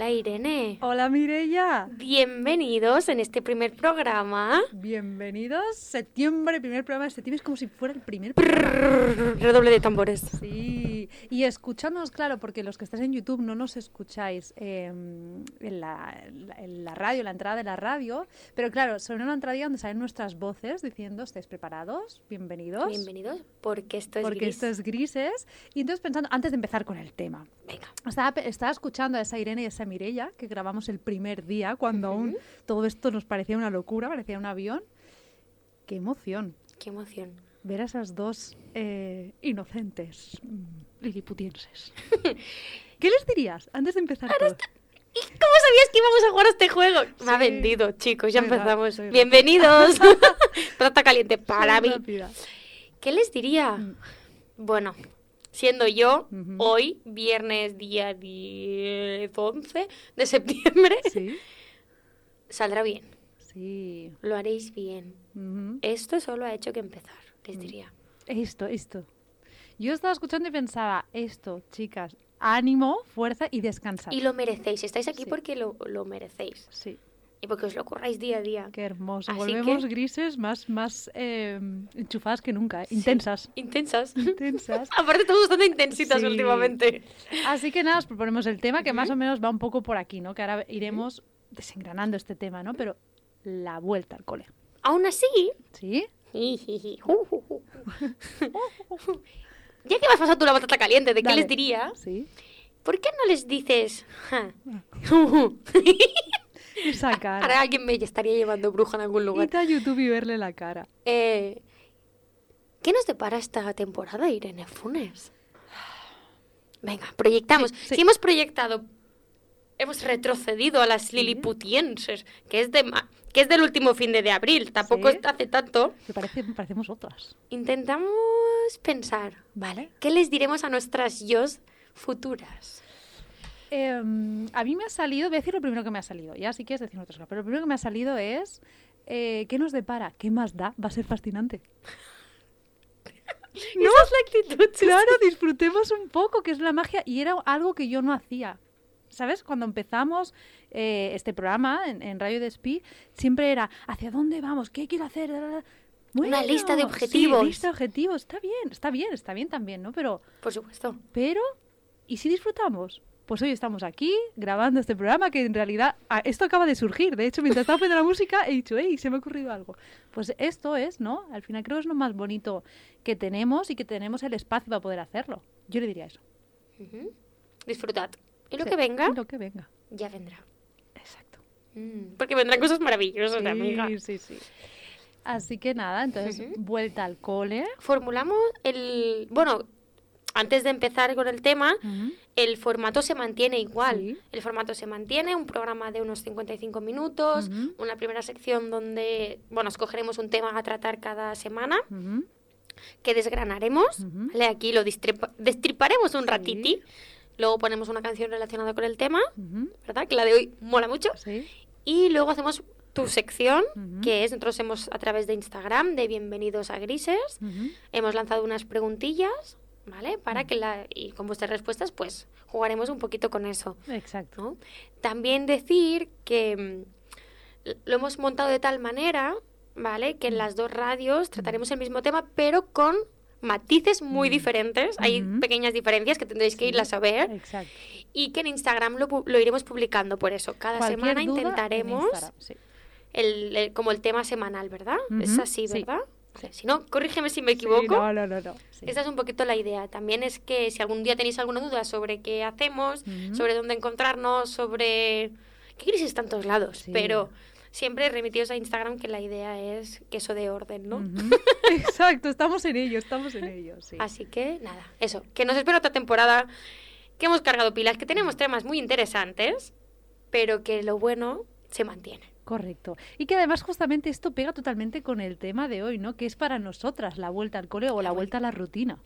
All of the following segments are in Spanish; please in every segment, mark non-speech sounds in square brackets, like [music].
Hola Irene. Hola Mirella. Bienvenidos en este primer programa. Bienvenidos. Septiembre, primer programa de septiembre. Es como si fuera el primer programa. Redoble de tambores. Sí. Y escuchándonos, claro, porque los que estáis en YouTube no nos escucháis eh, en, la, en, la, radio, en la entrada de la radio. Pero claro, suena una entrada donde salen nuestras voces diciendo, ¿estáis preparados? Bienvenidos. Bienvenidos, porque esto es Porque esto es grises. Y entonces pensando, antes de empezar con el tema. Venga. Estaba, estaba escuchando a esa Irene y a esa Mirella, que grabamos el primer día, cuando aún todo esto nos parecía una locura, parecía un avión. ¡Qué emoción! ¡Qué emoción! Ver a esas dos eh, inocentes mm, liliputienses. [laughs] ¿Qué les dirías antes de empezar? Todo? ¿Y cómo sabías que íbamos a jugar a este juego? Sí. Me ha vendido, chicos, ya empezamos. Bienvenidos. [laughs] Plata caliente para mí. ¿Qué les diría? Mm. Bueno, siendo yo uh -huh. hoy, viernes día 10, 11 de septiembre, ¿Sí? [laughs] saldrá bien. Sí. Lo haréis bien. Uh -huh. Esto solo ha hecho que empezar, les Mm. diría. Esto, esto. Yo estaba escuchando y pensaba, esto, chicas, ánimo, fuerza y descansar. Y lo merecéis. Estáis aquí Sí. porque lo, lo merecéis. Sí, Y porque os lo curráis día a día. qué hermoso. Así Volvemos que- grises más, más eh, enchufadas que nunca, ¿eh? intensas. Intensas. [laughs] Intensas. [laughs] Aparte, estamos bastante intensitas Sí. últimamente. Así que nada, os proponemos el tema que más o menos va un poco por aquí, ¿no? Que ahora iremos desengranando este tema, ¿no? Pero la vuelta al cole. Aún así, ¿Sí? [laughs] ya que has pasado tú la batata caliente, ¿de qué les diría? Sí. ¿Por qué no les dices? ja? Esa cara. Ahora alguien me estaría llevando bruja en algún lugar. Irte a YouTube y verle la cara. Eh, ¿Qué nos depara esta temporada, Irene Funes? Venga, proyectamos. Sí, sí. Si hemos proyectado, hemos retrocedido a las liliputienses, que es, de que es del último fin de, de abril, tampoco Sí. hace tanto. Que parece, parecemos otras. Intentamos pensar, ¿Vale? ¿qué les diremos a nuestras yos futuras? Em, a mí me ha salido, voy a decir lo primero que me ha salido, ya si quieres decir otras cosas, pero lo primero que me ha salido es, eh, ¿qué nos depara? ¿Qué más da? Va a ser fascinante. [laughs] No es la actitud. Claro, disfrutemos un poco, que es la magia, y era algo que yo no hacía. ¿Sabes? Cuando empezamos eh, este programa en, en Radio Despí, siempre era, ¿hacia dónde vamos? ¿Qué quiero hacer? Una lista de sí, objetivos. lista de objetivos. Está bien, está bien, está bien también, ¿no? Pero, Por supuesto. pero, ¿y si disfrutamos? Pues hoy estamos aquí grabando este programa que en realidad ah, esto acaba de surgir. De hecho, mientras estaba poniendo la música he dicho, hey, se me ha ocurrido algo. Pues esto es, ¿no? Al final creo que es lo más bonito que tenemos y que tenemos el espacio para poder hacerlo. Yo le diría eso. Disfrutad. Y lo Sí, que venga, y Lo que venga. ya vendrá. Exacto. Mm, Porque vendrán cosas maravillosas, Sí, amiga. sí, sí. Así que nada, entonces vuelta al cole. Formulamos el... Bueno, antes de empezar con el tema, el formato se mantiene igual. Sí. El formato se mantiene, un programa de unos 55 minutos, Ujú. una primera sección donde, bueno, escogeremos un tema a tratar cada semana, que desgranaremos. ¿vale? Aquí lo destriparemos un Sí. ratiti, luego ponemos una canción relacionada con el tema. ¿verdad? Que la de hoy mola mucho. Sí. Y luego hacemos tu sección, que es, nosotros hemos a través de Instagram, de Bienvenidos a Grises, hemos lanzado unas preguntillas, ¿vale? Para que la, y con vuestras respuestas, pues jugaremos un poquito con eso, Exacto. ¿no? También decir que mm, lo hemos montado de tal manera, ¿vale? Que en las dos radios trataremos el mismo tema, pero con matices muy diferentes. Hay pequeñas diferencias que tendréis que Sí. irlas a ver Exacto. y que en Instagram lo, lo iremos publicando por eso. Cada Cualquier semana intentaremos sí. el, el- como el tema semanal, ¿verdad? Es así, sí. Si no, corrígeme si me Sí, equivoco. no, no, no, no. Sí. Esta es un poquito la idea. También es que si algún día tenéis alguna duda sobre qué hacemos, sobre dónde encontrarnos, sobre... ¿Qué crisis está en todos lados? Sí. Pero siempre remitíos a Instagram que la idea es que eso de orden, ¿no? [laughs] Exacto, estamos en ello, estamos en ello, sí. Así que nada, eso. Que nos espera otra temporada, que hemos cargado pilas, que tenemos temas muy interesantes, pero que lo bueno se mantiene. Correcto. Y que además justamente esto pega totalmente con el tema de hoy, ¿no? Que es para nosotras la vuelta al cole o la vuelta a la rutina.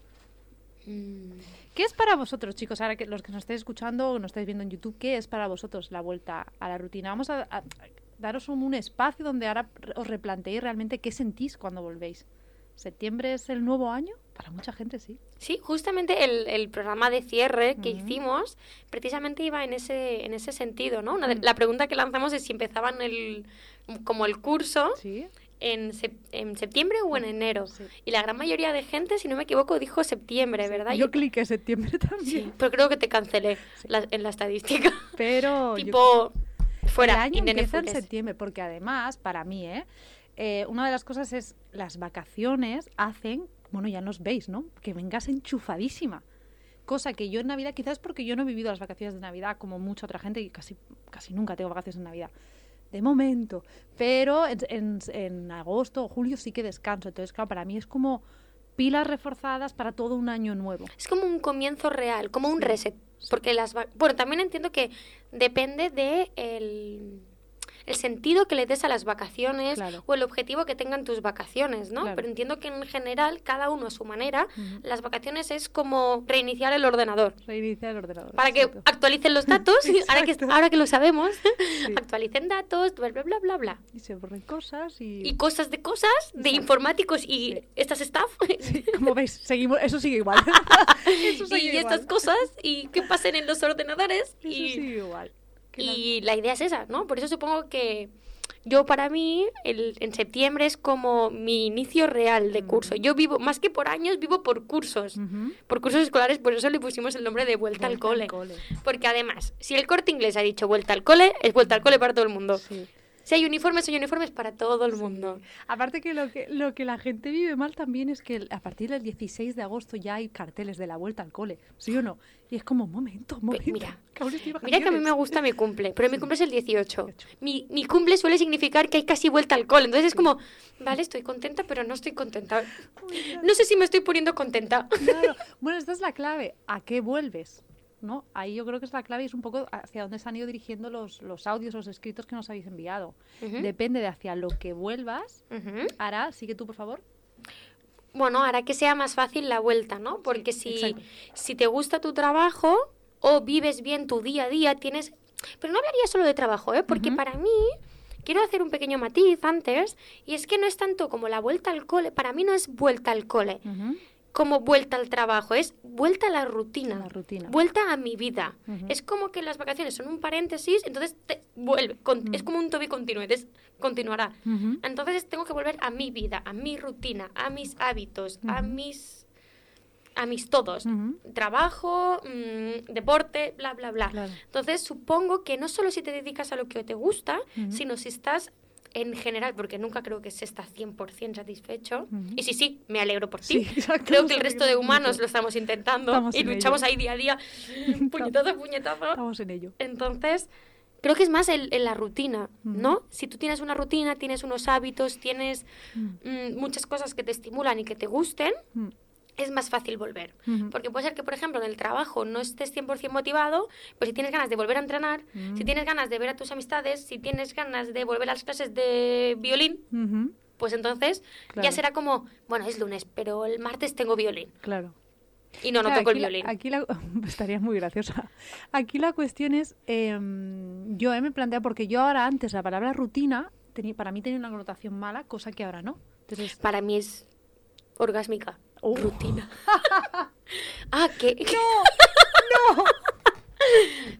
Mm. ¿Qué es para vosotros, chicos? Ahora que los que nos estáis escuchando o nos estáis viendo en YouTube, ¿qué es para vosotros la vuelta a la rutina? Vamos a, a- daros un, un espacio donde ahora os replanteéis realmente qué sentís cuando volvéis. ¿Septiembre es el nuevo año? Para mucha gente sí. Sí, justamente el, el programa de cierre que hicimos precisamente iba en ese, en ese sentido, ¿no? Una de- la pregunta que lanzamos es si empezaban el, como el curso Sí. en, sep- en septiembre o en enero. Sí. Y la gran mayoría de gente, si no me equivoco, dijo septiembre, ¿verdad? Yo cliqué septiembre [laughs] también. Sí, pero creo que te cancelé la- en la estadística. Pero [laughs] yo- tipo, fuera, el año empieza en septiembre, porque además, para mí, ¿eh? Eh, una de las cosas es las vacaciones hacen, bueno, ya nos veis, ¿no? Que vengas enchufadísima. Cosa que yo en Navidad, quizás porque yo no he vivido las vacaciones de Navidad como mucha otra gente y casi, casi nunca tengo vacaciones en Navidad. De momento. Pero en, en- en agosto o julio sí que descanso. Entonces, claro, para mí es como pilas reforzadas para todo un año nuevo. Es como un comienzo real, como un Sí, reset. Porque las bueno, también entiendo que depende de el, el sentido que le des a las vacaciones Claro. o el objetivo que tengan tus vacaciones, ¿no? Claro. Pero entiendo que en general, cada uno a su manera, las vacaciones es como reiniciar el ordenador. Reiniciar el ordenador. Para que actualicen los datos, [laughs] ahora que, ahora que lo sabemos, [laughs] actualicen datos, bla, bla, bla, bla, bla. Y se borren cosas y... Y cosas de cosas, de Exacto. informáticos y Sí. estas staff, Sí, como [laughs] veis, seguimos, eso sigue igual. eso sigue y igual. estas cosas, y que pasen en los ordenadores. Eso y, sigue igual. Y la idea es esa, ¿no? Por eso supongo que yo para mí el, en septiembre es como mi inicio real de curso. Yo vivo, más que por años, vivo por cursos. Por cursos escolares, por eso le pusimos el nombre de vuelta, al cole. al cole. Porque además, si el corte inglés ha dicho vuelta al cole, es vuelta al cole para todo el mundo. Sí. Si hay uniformes, hay uniformes para todo el mundo. Aparte que lo, que lo que la gente vive mal también es que a partir del 16 de agosto ya hay carteles de la vuelta al cole, ¿sí o no? Y es como, momento, momento. mira, [laughs] Mira que a mí me gusta mi cumple, pero mi cumple es el 18. 18. Mi, mi cumple suele significar que hay casi vuelta al cole. Entonces es como, vale, estoy contenta, pero no estoy contenta. No sé si me estoy poniendo contenta. Claro. [laughs] Bueno, esta es la clave. ¿A qué vuelves? ¿No? Ahí yo creo que es la clave y es un poco hacia dónde se han ido dirigiendo los, los audios, los escritos que nos habéis enviado. Depende de hacia lo que vuelvas. Ujú. Ara, sigue tú, por favor. Bueno, hará que sea más fácil la vuelta, ¿no? Porque si, si te gusta tu trabajo o vives bien tu día a día, tienes... Pero no hablaría solo de trabajo, ¿eh? Porque para mí, quiero hacer un pequeño matiz antes, y es que no es tanto como la vuelta al cole, para mí no es vuelta al cole. Como vuelta al trabajo, es vuelta a la rutina. La rutina. Vuelta a mi vida. Es como que las vacaciones son un paréntesis, entonces te vuelve. con- Es como un tobi continuo, entonces continuará. Entonces tengo que volver a mi vida, a mi rutina, a mis hábitos, a mis a mis todos. Trabajo, mm, deporte, bla, bla, bla. Claro. Entonces supongo que no solo si te dedicas a lo que te gusta, sino si estás en general, porque nunca creo que se está 100% satisfecho. Y sí, sí, me alegro por ti. [laughs] Sí, creo que el resto de humanos lo estamos intentando Estamos y en luchamos ello. ahí día a día, [laughs] puñetazo a puñetazo. Estamos en ello. Entonces, creo que es más el, en la rutina. ¿no? Si tú tienes una rutina, tienes unos hábitos, tienes Mm. muchas cosas que te estimulan y que te gusten. Es más fácil volver. Porque puede ser que, por ejemplo, en el trabajo no estés 100% motivado, pues si tienes ganas de volver a entrenar, Mm. si tienes ganas de ver a tus amistades, si tienes ganas de volver a las clases de violín, pues entonces Claro. ya será como, bueno, es lunes, pero el martes tengo violín. Claro. Y no, no Claro, toco el la- violín. aquí la, [laughs] estaría muy graciosa. Aquí la cuestión es, em, yo eh, me planteo, porque yo ahora antes la palabra rutina, teni- para mí tenía una connotación mala, cosa que ahora no. Entonces, Para mí es orgásmica. Oh. Rutina. [laughs] ah, que... ¡No!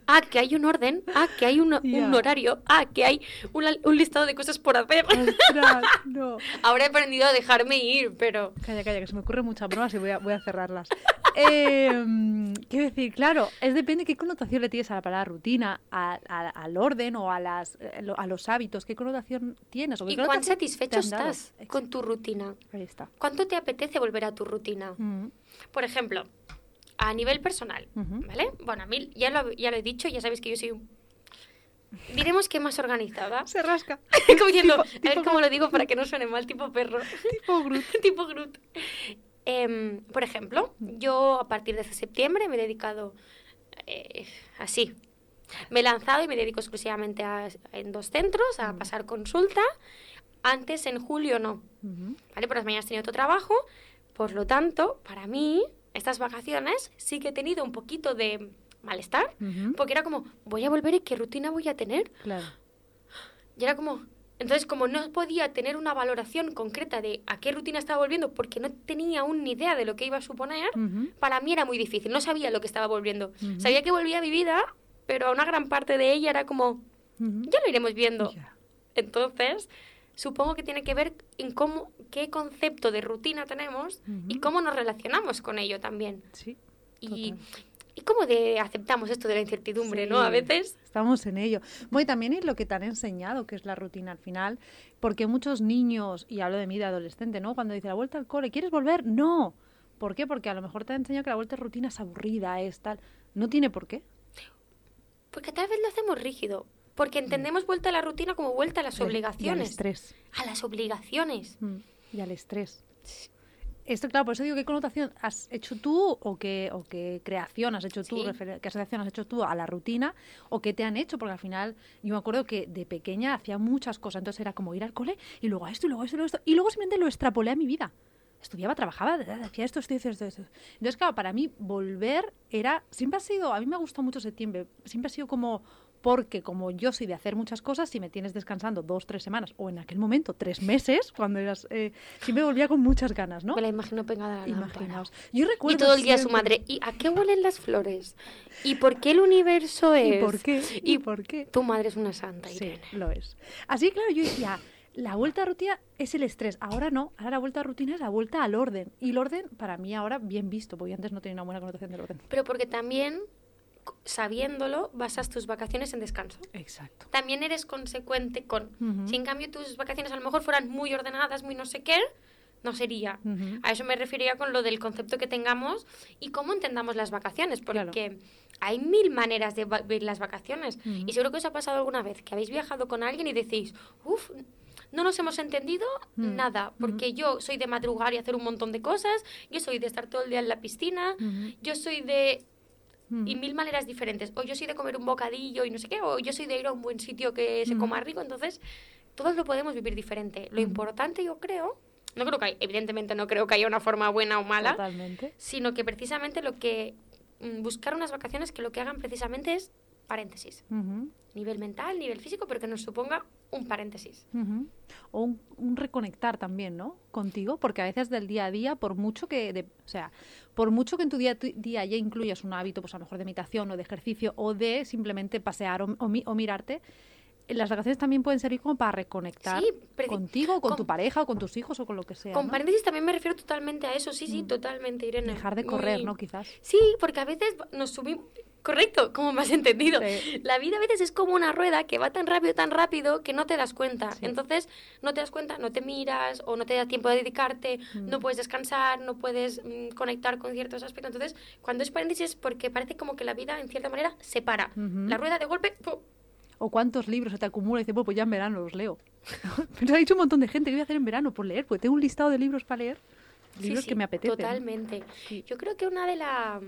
Ah, que hay un orden. Ah, que hay un, un horario. Ah, que hay una- un listado de cosas por hacer. Ostras, [laughs] no. Ahora he aprendido a dejarme ir, pero... Calla, calla, que se me ocurren muchas bromas y voy a, voy a cerrarlas. [laughs] Em, quiero decir, claro, es depende qué connotación le tienes a la palabra rutina, a- a- al orden o a, las, eh, a los hábitos, qué connotación tienes. O qué ¿Y cuán satisfecho dado. estás con tu rutina? Ahí está. ¿Cuánto te apetece volver a tu rutina? Mm, Por ejemplo, a nivel personal, Ujú. ¿vale? Bueno, a mí ya lo, ya lo he dicho, ya sabéis que yo soy... un- Diremos que más organizada. Se rasca. [laughs] Como diciendo, Tipo- a ver tipo cómo lo digo para que no suene mal, tipo perro. Tipo Groot. [laughs] tipo Groot. Em, por ejemplo, yo a partir de septiembre me he dedicado eh, así. Me he lanzado y me dedico exclusivamente a, en dos centros a pasar consulta. Antes, en julio, no. ¿Vale? Por las mañanas tenía otro trabajo. Por lo tanto, para mí, estas vacaciones sí que he tenido un poquito de malestar. Ujú. Porque era como, voy a volver y qué rutina voy a tener. Claro. Y era como, Entonces, como no podía tener una valoración concreta de a qué rutina estaba volviendo porque no tenía aún ni idea de lo que iba a suponer, para mí era muy difícil. No sabía lo que estaba volviendo. Sabía que volvía a mi vida, pero una gran parte de ella era como, ya lo iremos viendo. Entonces, supongo que tiene que ver en cómo, qué concepto de rutina tenemos y cómo nos relacionamos con ello también. Sí. Y, y cómo de aceptamos esto de la incertidumbre, ¿no? A veces. Estamos en ello. Bueno, también es lo que te han enseñado, que es la rutina al final, porque muchos niños, y hablo de mí de adolescente, ¿no? Cuando dice la vuelta al cole, ¿quieres volver? No. ¿Por qué? Porque a lo mejor te han enseñado que la vuelta a rutina es aburrida, es tal. No tiene por qué. Porque tal vez lo hacemos rígido. Porque mm. entendemos vuelta a la rutina como vuelta a las obligaciones. Y al estrés. A las obligaciones. Mm, y al estrés. Esto, claro, por eso digo, ¿qué connotación has hecho tú o qué, o qué creación has hecho tú, qué asociación has hecho tú a la rutina o qué te han hecho? Porque al final yo me acuerdo que de pequeña hacía muchas cosas, entonces era como ir al cole y luego a esto y luego a esto y luego a esto y luego simplemente lo extrapolé a mi vida. Estudiaba, trabajaba, hacía esto, esto, esto, esto. Entonces, claro, para mí volver era, siempre ha sido, a mí me ha gustado mucho septiembre, siempre ha sido como porque como yo soy de hacer muchas cosas, si me tienes descansando dos, tres semanas, o en aquel momento tres meses, cuando eras, eh, sí me volvía con muchas ganas, ¿no? Me la imagino pegada a la Imaginaos. Yo recuerdo y todo el día su madre, ¿y a qué huelen las flores? ¿Y por qué el universo es? ¿Y por qué? ¿Y, por qué? Tu madre es una santa, Sí, lo es. Así, claro, yo decía, la vuelta a rutina es el estrés. Ahora no, ahora la vuelta a rutina es la vuelta al orden. Y el orden, para mí, ahora bien visto, porque antes no tenía una buena connotación del orden. Pero porque también sabiéndolo, basas tus vacaciones en descanso. Exacto. También eres consecuente con. Si en cambio tus vacaciones a lo mejor fueran muy ordenadas, muy no sé qué, no sería. A eso me refería con lo del concepto que tengamos y cómo entendamos las vacaciones, porque hay mil maneras de vivir las vacaciones. Y seguro que os ha pasado alguna vez que habéis viajado con alguien y decís, uff, no nos hemos entendido nada, porque yo soy de madrugar y hacer un montón de cosas, yo soy de estar todo el día en la piscina, yo soy de y mil maneras diferentes. O yo soy de comer un bocadillo y no sé qué, o yo soy de ir a un buen sitio que se coma rico. Entonces, todos lo podemos vivir diferente. Lo importante, yo creo, no creo que hay, evidentemente no creo que haya una forma buena o mala, sino que precisamente lo que mm, buscar unas vacaciones que lo que hagan precisamente es paréntesis. Nivel mental, nivel físico, pero que nos suponga un paréntesis. O un, reconectar también, ¿no? Contigo, porque a veces del día a día, por mucho que, o sea, por mucho que en tu día a día ya incluyas un hábito, pues a lo mejor de meditación o de ejercicio o de simplemente pasear o, o, mirarte, las vacaciones también pueden servir como para reconectar contigo, con, tu pareja, o con tus hijos o con lo que sea. Con paréntesis también me refiero totalmente a eso, sí, sí, mm. totalmente, Irene. Dejar de correr, ¿no? Quizás. Sí, porque a veces nos subimos, Correcto, como me has entendido. La vida a veces es como una rueda que va tan rápido, tan rápido que no te das cuenta. Entonces, no te das cuenta, no te miras o no te da tiempo de dedicarte, mm. no puedes descansar, no puedes mm, conectar con ciertos aspectos. Entonces, cuando es paréntesis es porque parece como que la vida, en cierta manera, se para. La rueda de golpe... O cuántos libros se te acumulan y dices, pues ya en verano los leo. [laughs] Pero ha dicho un montón de gente que voy a hacer en verano por leer, porque tengo un listado de libros para leer. Libros que me apetecen. Totalmente. Yo creo que una de las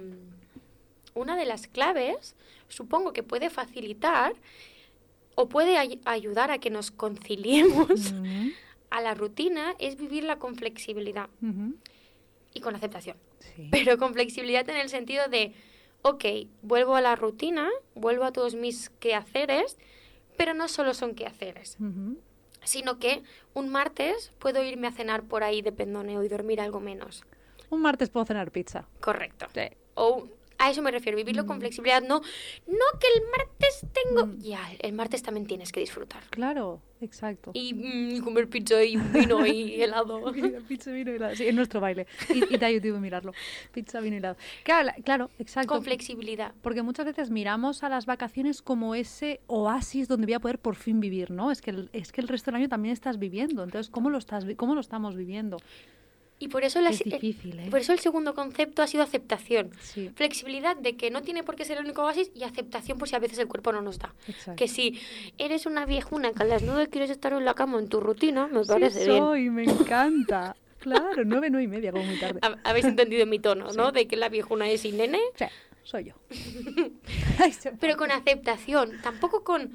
una de las claves, supongo que puede facilitar o puede ayudar a que nos conciliemos a la rutina, es vivirla con flexibilidad y con aceptación. Pero con flexibilidad en el sentido de, ok, vuelvo a la rutina, vuelvo a todos mis quehaceres, pero no solo son quehaceres. Sino que un martes puedo irme a cenar por ahí de pendoneo y dormir algo menos. Un martes puedo cenar pizza. Correcto. O a eso me refiero, vivirlo con mm. flexibilidad. No, no que el martes tengo. Mm. Ya, el martes también tienes que disfrutar. Claro, exacto. Y mm, comer pizza y vino y [laughs] helado. [laughs] pizza, vino y helado. Sí, en nuestro baile. Y, y te ayudo a mirarlo. Pizza, vino y helado. Claro, claro, exacto. Con flexibilidad. Porque muchas veces miramos a las vacaciones como ese oasis donde voy a poder por fin vivir, ¿no? Es que el, es que el resto del año también estás viviendo. Entonces, ¿cómo lo, estás, cómo lo estamos viviendo? Y por eso, la, es difícil, ¿eh? por eso el segundo concepto ha sido aceptación. Flexibilidad de que no tiene por qué ser el único oasis y aceptación por si a veces el cuerpo no nos da. Que si eres una viejuna que a las nueve quieres estar en la cama en tu rutina, me parece sí soy, me encanta. Claro, nueve, nueve y media, como muy tarde. Habéis entendido mi tono, ¿no? De que la viejuna es sin nene. Sí, soy yo. [laughs] Pero con aceptación, tampoco con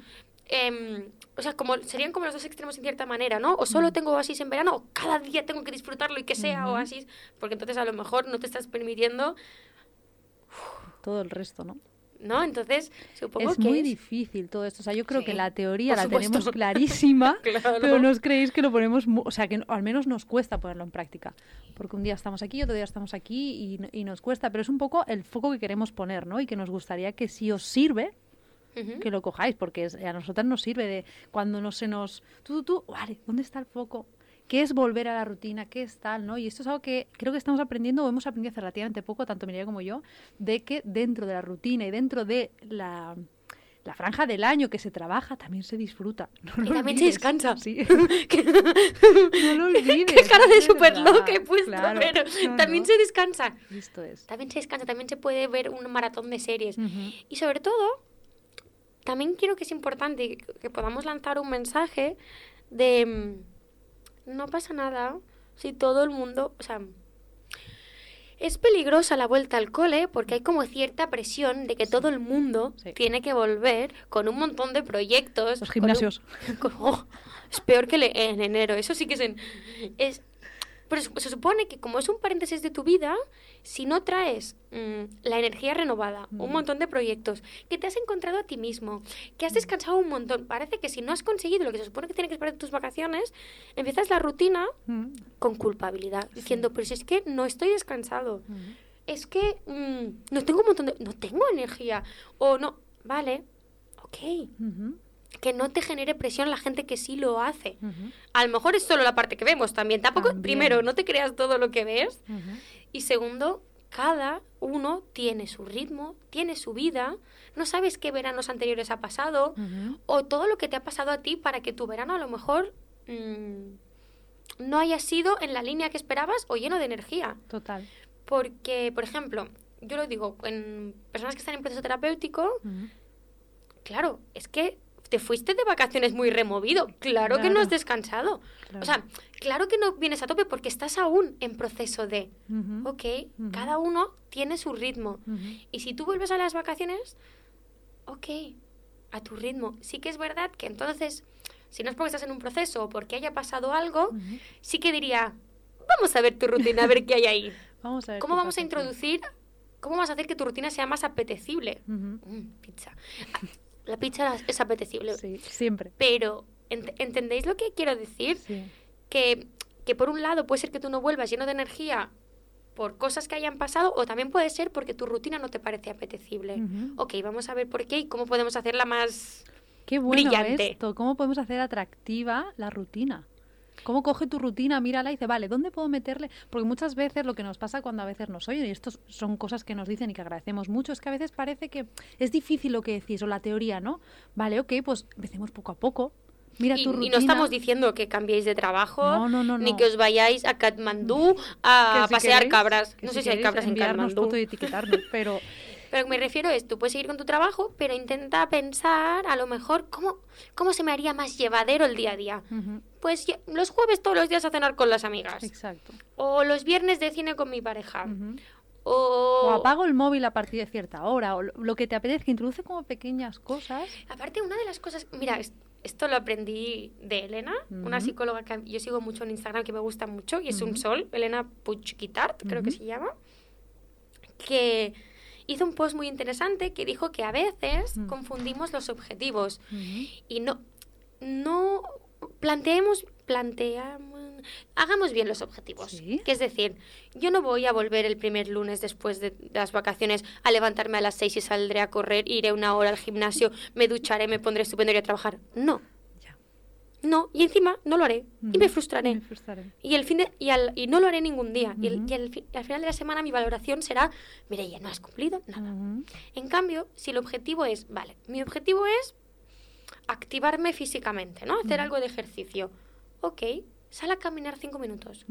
Em, o sea, como serían como los dos extremos en cierta manera, ¿no? O solo tengo oasis en verano, o cada día tengo que disfrutarlo y que sea oasis, porque entonces a lo mejor no te estás permitiendo... Todo el resto, ¿no? ¿no? Entonces, supongo es que muy es- difícil todo esto. O sea, yo creo que Sí, la teoría la supuesto. tenemos [laughs] clarísima, Claro. pero no os creéis que lo ponemos, o sea, que al menos nos cuesta ponerlo en práctica. Porque un día estamos aquí, otro día estamos aquí y, y nos cuesta, pero es un poco el foco que queremos poner, ¿no? Y que nos gustaría que si os sirve, Que lo cojáis, porque a nosotras nos sirve de cuando no se nos... Tú, tú, tú, vale, ¿dónde está el foco? ¿Qué es volver a la rutina? ¿Qué es tal? ¿no? Y esto es algo que creo que estamos aprendiendo o hemos aprendido hace relativamente poco, tanto Mireia como yo, de que dentro de la rutina y dentro de la, la franja del año que se trabaja también se disfruta. [laughs] No Y también se descansa. Sí. [laughs] [laughs] No lo olvides. Qué cara de súper loca he puesto, Claro. pero No, también no. se descansa. Esto es. También se descansa, también se puede ver un maratón de series. Y sobre todo, también quiero que es importante que, podamos lanzar un mensaje de mm, no pasa nada si todo el mundo, o sea, es peligrosa la vuelta al cole porque hay como cierta presión de que todo el mundo Sí. tiene que volver con un montón de proyectos. Los con un- gimnasios. [laughs] con- oh, es peor que le- en enero, eso sí que es en... Es, pero se supone que como es un paréntesis de tu vida, si no traes mm, la energía renovada, un montón de proyectos, que te has encontrado a ti mismo, que has descansado un montón, parece que si no has conseguido lo que se supone que tiene que esperar de tus vacaciones, empiezas la rutina Mm. con culpabilidad, diciendo, pero si es que no estoy descansado, es que mm, no tengo un montón de... no tengo energía, o no, vale, ok, que no te genere presión la gente que sí lo hace. Ujú. A lo mejor es solo la parte que vemos también. Tampoco, También. primero, no te creas todo lo que ves. Y segundo, cada uno tiene su ritmo, tiene su vida. No sabes qué veranos anteriores ha pasado o todo lo que te ha pasado a ti para que tu verano a lo mejor mm, no haya sido en la línea que esperabas o lleno de energía. Total. Porque, por ejemplo, yo lo digo, en personas que están en proceso terapéutico, claro, es que te fuiste de vacaciones muy removido. Claro, que no has descansado. Claro. O sea, claro que no vienes a tope porque estás aún en proceso de, Ujú. ok, cada uno tiene su ritmo. Y si tú vuelves a las vacaciones, ok, a tu ritmo. Sí que es verdad que entonces, si no es porque estás en un proceso o porque haya pasado algo, sí que diría, vamos a ver tu rutina, a ver qué hay ahí. [laughs] Vamos a ver ¿Cómo vamos a introducir, cómo vas a hacer que tu rutina sea más apetecible? Mm, pizza. La pizza es apetecible. Sí, siempre. Pero, ent- ¿entendéis lo que quiero decir? Sí. Que, que por un lado puede ser que tú no vuelvas lleno de energía por cosas que hayan pasado o también puede ser porque tu rutina no te parece apetecible. Ok, vamos a ver por qué y cómo podemos hacerla más... Qué bueno brillante. esto. ¿Cómo podemos hacer atractiva la rutina? ¿Cómo coge tu rutina, mírala y dice, vale, ¿dónde puedo meterle? Porque muchas veces lo que nos pasa cuando a veces nos oyen, y estos son cosas que nos dicen y que agradecemos mucho, es que a veces parece que es difícil lo que decís, o la teoría, ¿no? Vale, ok, pues empecemos poco a poco. Mira Y, tu y rutina. no estamos diciendo que cambiéis de trabajo, No, no, no, ni que os vayáis a Katmandú a si pasear queréis- cabras. No si sé si hay cabras en Katmandú. y etiquetarnos, [laughs] pero Pero me refiero es, tú puedes seguir con tu trabajo, pero intenta pensar a lo mejor cómo, cómo se me haría más llevadero el día a día. Pues los jueves todos los días a cenar con las amigas. exacto. O los viernes de cine con mi pareja. O... O apago el móvil a partir de cierta hora, o lo- que te apetezca, introduce como pequeñas cosas. Aparte, una de las cosas... Mira, es- esto lo aprendí de Elena, una psicóloga que yo sigo mucho en Instagram que me gusta mucho y es un sol, Elena Puchquitart, creo que se llama, que hizo un post muy interesante que dijo que a veces confundimos los objetivos y no no planteemos planteamos hagamos bien los objetivos. Sí. que es decir yo no voy a volver el primer lunes después de las vacaciones a levantarme a las seis y saldré a correr iré una hora al gimnasio me ducharé me pondré estupendo y iré a trabajar. No. Ya. no. Y encima no lo haré. Y me frustraré. Me frustraré. y el fin de, y, al- y no lo haré ningún día. Y, el- y al, fi- al final de la semana mi valoración será mira ya no has cumplido nada en cambio, si el objetivo es, vale, mi objetivo es activarme físicamente, ¿no? Hacer algo de ejercicio. Ok, sal a caminar cinco minutos.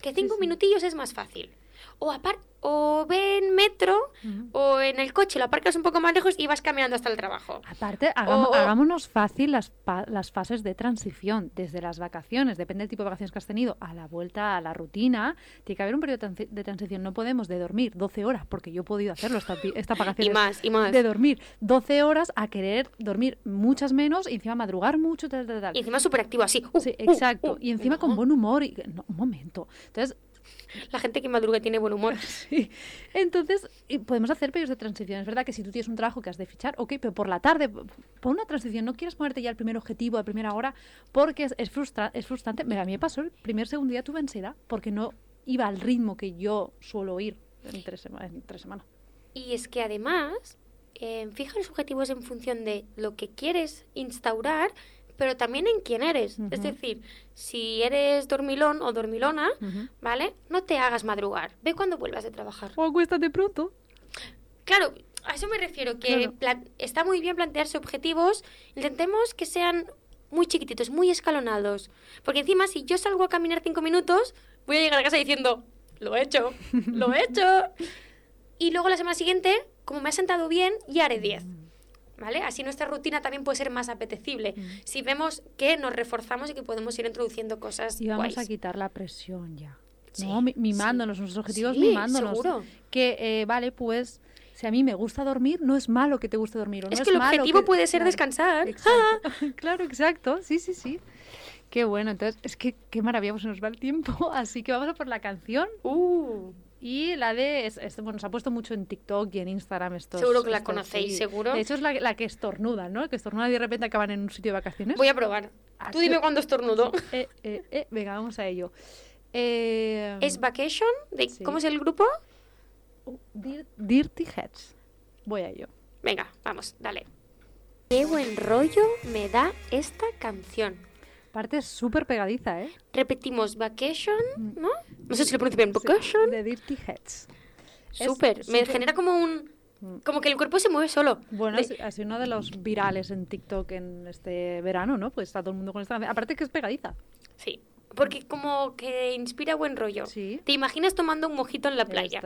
Que cinco sí. minutillos es más fácil. O, apar o ve en metro o en el coche, lo aparcas un poco más lejos y vas caminando hasta el trabajo. Aparte, hagamo- O- o- hagámonos fácil las, las fases de transición, desde las vacaciones, depende del tipo de vacaciones que has tenido, a la vuelta a la rutina, tiene que haber un periodo de transi- de transición. No podemos de dormir 12 horas, porque yo he podido hacerlo esta, esta [laughs] Y vacaciones. más, y más. De dormir 12 horas a querer dormir muchas menos y encima madrugar mucho, tal, tal, tal. Y encima súper activo, así. uh, Sí, uh, exacto. uh. y encima con buen humor. Y... No, un momento. Entonces, La gente que madruga tiene buen humor. [laughs] Sí. Entonces, podemos hacer periodos de transición. Es verdad que si tú tienes un trabajo que has de fichar, ok, pero por la tarde, pon una transición. No quieras ponerte ya el primer objetivo a primera hora porque es, es, es frustrante. Mira, a mí me pasó el primer, segundo día tuve ansiedad porque no iba al ritmo que yo suelo ir en tres, en tres semanas. Y es que además, eh, fija los objetivos en función de lo que quieres instaurar pero también en quién eres. Es decir, si eres dormilón o dormilona, ¿vale? No te hagas madrugar. Ve cuando vuelvas de trabajar. O acuéstate pronto. Claro, a eso me refiero, que está muy bien plantearse objetivos. Intentemos que sean muy chiquititos, muy escalonados. Porque encima, si yo salgo a caminar cinco minutos, voy a llegar a casa diciendo, lo he hecho, lo he hecho. [laughs] Y luego la semana siguiente, como me ha sentado bien, ya haré diez. ¿Vale? Así nuestra rutina también puede ser más apetecible. Mm. Si vemos que nos reforzamos y que podemos ir introduciendo cosas Y vamos a quitar la presión ya. ¿no? Mimándonos, nuestros objetivos mimándonos. Seguro. Que, eh, vale, pues si a mí me gusta dormir, no es malo que te guste dormir. es que el objetivo puede ser descansar. [laughs] [laughs] claro, exacto. Sí, sí, sí. Qué bueno. Entonces, es que qué maravilla, pues nos va el tiempo. [laughs] Así que vamos a por la canción. Uh. Y la de, es, bueno, se ha puesto mucho en TikTok y en Instagram estos. Seguro que la conocéis, seguro. De hecho es la, la, que estornuda, ¿no? Que estornuda y de repente acaban en un sitio de vacaciones. Voy a probar. Tú dime cuándo estornudo. [laughs] Eh, eh, eh, venga, vamos a ello. Eh, ¿Es Vacation? De, ¿Cómo es el grupo? Uh, Dirty Heads. Voy a ello. Venga, vamos, dale. Qué buen rollo me da esta canción. Parte súper pegadiza, ¿eh? Repetimos Vacation, mm. ¿no? No sé si lo pronuncio bien. Vacation. de Dirty Heads. Súper. Me genera como un... Mm. Como que el cuerpo se mueve solo. Bueno, ha sido uno de los virales en TikTok en este verano, ¿no? Pues está todo el mundo con esta Aparte que es pegadiza. Sí. Porque como que inspira buen rollo. Sí. Te imaginas tomando un mojito en la playa.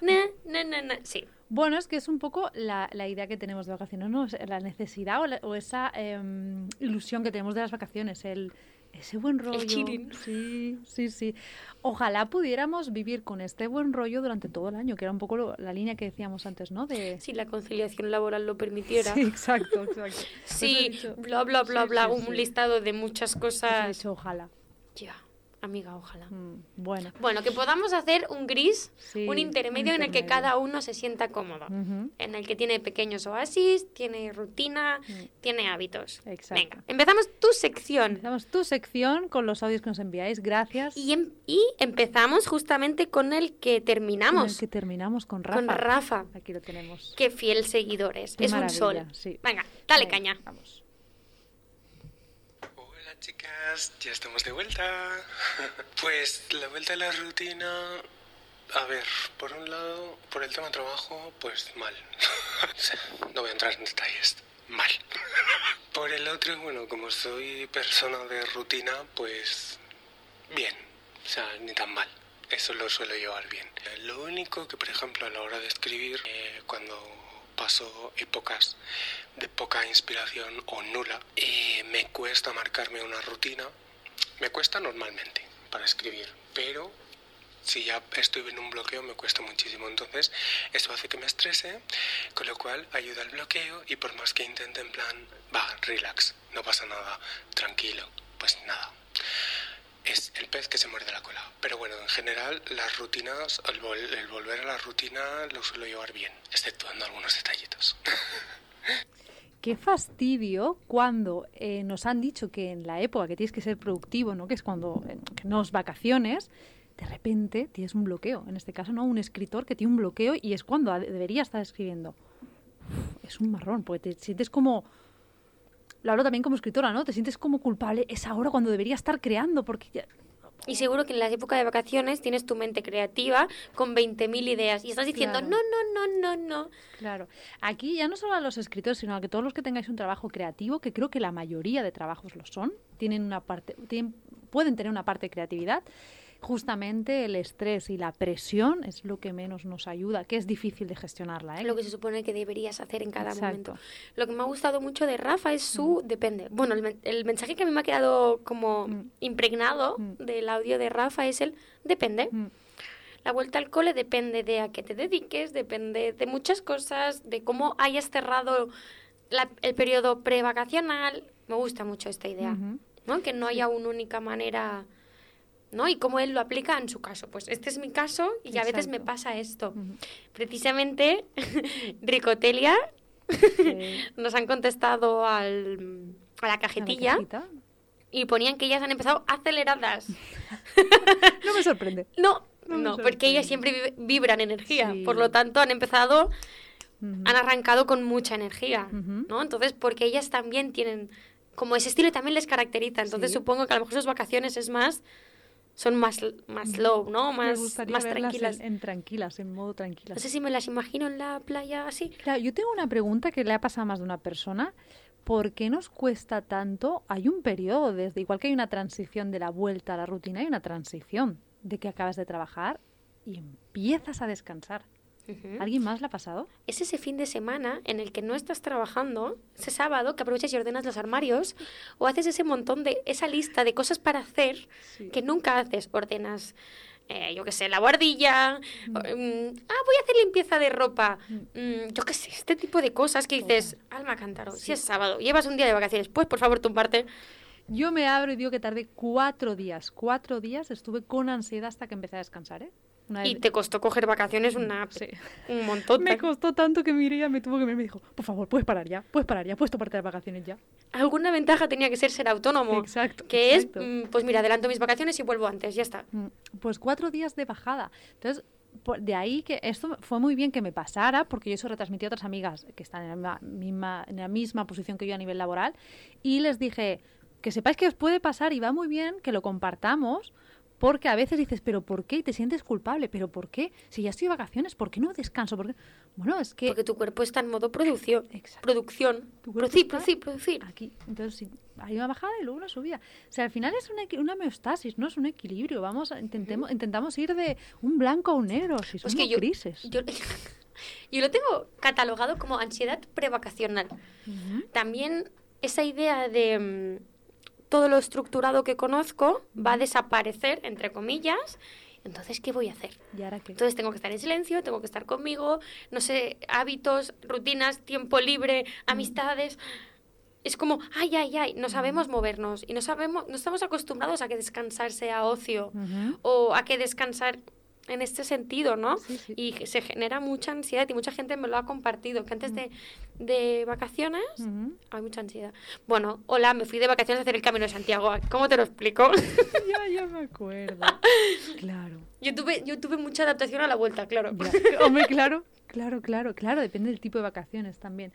Na, na, na, na. Sí. Bueno, es que es un poco la, la idea que tenemos de vacaciones, ¿no? La necesidad o, esa em, ilusión que tenemos de las vacaciones, el ese buen rollo. Sí, sí, sí. Ojalá pudiéramos vivir con este buen rollo durante todo el año, que era un poco la línea que decíamos antes, ¿no? De... Si la conciliación laboral lo permitiera. Sí, exacto, exacto. [laughs] sí, bla, bla, bla, bla, un listado de muchas cosas. ojalá. Ya. Amiga, ojalá. Mm, bueno. Bueno, que podamos hacer un gris, un, intermedio en el que cada uno se sienta cómodo. En el que tiene pequeños oasis, tiene rutina, mm. tiene hábitos. Exacto. Venga, empezamos tu sección. Empezamos tu sección con los audios que nos enviáis. Gracias. Y, em, y empezamos justamente con el que terminamos. Con el que terminamos con Rafa. Con Rafa. Aquí lo tenemos. Qué fiel seguidores. es un sol. Venga, dale caña. Vamos chicas, ya estamos de vuelta. [laughs] Pues la vuelta a la rutina, a ver, por un lado, por el tema trabajo, pues mal. [laughs] no voy a entrar en detalles. Mal. [laughs] Por el otro, bueno, como soy persona de rutina, pues bien. O sea, ni tan mal. Eso lo suelo llevar bien. Lo único que, por ejemplo, a la hora de escribir, eh, cuando paso épocas de poca inspiración o nula y me cuesta marcarme una rutina. Me cuesta normalmente para escribir, pero si ya estoy en un bloqueo me cuesta muchísimo. Entonces, eso hace que me estrese, con lo cual ayuda al bloqueo y por más que intente en plan, va, relax, no pasa nada, tranquilo, pues nada. Es el pez que se muerde la cola. Pero bueno, en general las rutinas, el, el volver a la rutina lo suelo llevar bien, exceptuando algunos detallitos. [laughs] Qué fastidio cuando eh, nos han dicho que en la época que tienes que ser productivo, ¿no? que es cuando eh, no es vacaciones, de repente tienes un bloqueo. En este caso, ¿no? Un escritor que tiene un bloqueo y es cuando debería estar escribiendo. es un marrón, porque te sientes como... Lo hablo también como escritora, ¿no? Te sientes como culpable. Es ahora cuando debería estar creando, porque ya, y seguro que en la época de vacaciones tienes tu mente creativa con 20.000 ideas y estás diciendo, no, no, no, no, no. Claro. Aquí ya no solo a los escritores, sino a que todos los que tengáis un trabajo creativo, que creo que la mayoría de trabajos lo son, tienen una parte, tienen, pueden tener una parte de creatividad justamente el estrés y la presión es lo que menos nos ayuda, que es difícil de gestionarla. ¿eh? Lo que se supone que deberías hacer en cada momento. Lo que me ha gustado mucho de Rafa es su mm. depende. Bueno, el, mensaje que a mí me ha quedado como mm. impregnado mm. del audio de Rafa es el depende. La vuelta al cole depende de a qué te dediques, depende de muchas cosas, de cómo hayas cerrado el periodo prevacacional. Me gusta mucho esta idea, ¿no? Que no haya una única manera ¿no? Y cómo él lo aplica en su caso. Pues este es mi caso y a veces me pasa esto. Precisamente, [laughs] Ricotelia [laughs] nos han contestado al, a la cajetilla y ponían que ellas han empezado aceleradas. [laughs] no me sorprende. No, no, porque ellas siempre vibran energía. Por lo tanto, han empezado, han arrancado con mucha energía, ¿no? Entonces, porque ellas también tienen como ese estilo también les caracteriza. Entonces, supongo que a lo mejor sus vacaciones es más son más, más low, ¿no? Más, más tranquilas. En, tranquilas, en modo tranquilas. No sé si me las imagino en la playa así. Claro, yo tengo una pregunta que le ha pasado a más de una persona. ¿Por qué nos cuesta tanto? Hay un periodo, desde igual que hay una transición de la vuelta a la rutina, hay una transición de que acabas de trabajar y empiezas a descansar. ¿Alguien más le ha pasado? Es ese fin de semana en el que no estás trabajando, ese sábado que aprovechas y ordenas los armarios, o haces ese montón de, esa lista de cosas para hacer que nunca haces. Ordenas, eh, yo qué sé, la guardilla, mm. mm, ah, voy a hacer limpieza de ropa, mm. yo qué sé, este tipo de cosas que dices, alma cántaro, si es sábado, llevas un día de vacaciones, pues por favor tumbarte. Yo me abro y digo que tardé cuatro días, cuatro días estuve con ansiedad hasta que empecé a descansar, ¿eh? Y te costó coger vacaciones una, [laughs] un montón. me costó tanto que Mireia me tuvo que me dijo, por favor, puedes parar ya, puedes parar ya, puedes tomarte las vacaciones ya. Alguna ventaja tenía que ser ser autónomo. Exacto. Que es, mm, pues mira, adelanto mis vacaciones y vuelvo antes, ya está. Mm, pues cuatro días de bajada. Entonces, de ahí que esto fue muy bien que me pasara, porque yo eso retransmití a otras amigas que están en la misma, en la misma posición que yo a nivel laboral, y les dije que sepáis que os puede pasar y va muy bien que lo compartamos, porque a veces dices, ¿pero por qué? Y te sientes culpable, ¿pero por qué? Si ya estoy de vacaciones, ¿por qué no descanso? Porque, bueno, es que... Porque tu cuerpo está en modo producción. [laughs] Exacto. Producción. producir, producir, producir. Aquí. Entonces, sí, hay una bajada y luego una subida. O sea, al final es una, una homeostasis, no es un equilibrio. Vamos, intentemos, intentamos ir de un blanco a un negro, si son pues grises. Yo, [laughs] yo, lo tengo catalogado como ansiedad prevacacional. También esa idea de mm, todo lo estructurado que conozco va a desaparecer, entre comillas. Entonces, ¿qué voy a hacer? ¿Y ahora qué? Entonces, tengo que estar en silencio, tengo que estar conmigo, no sé, hábitos, rutinas, tiempo libre, amistades. Es como, ay, ay, ay, no sabemos movernos y no sabemos, no estamos acostumbrados a que descansar sea ocio o a que descansar en este sentido, ¿no? Y se genera mucha ansiedad y mucha gente me lo ha compartido, que antes de, de vacaciones hay mucha ansiedad. Bueno, hola, me fui de vacaciones a hacer el Camino de Santiago. ¿Cómo te lo explico? [laughs] ya, ya me acuerdo. claro. Yo tuve, yo tuve mucha adaptación a la vuelta, claro. Hombre, claro, claro, claro, claro, depende del tipo de vacaciones también.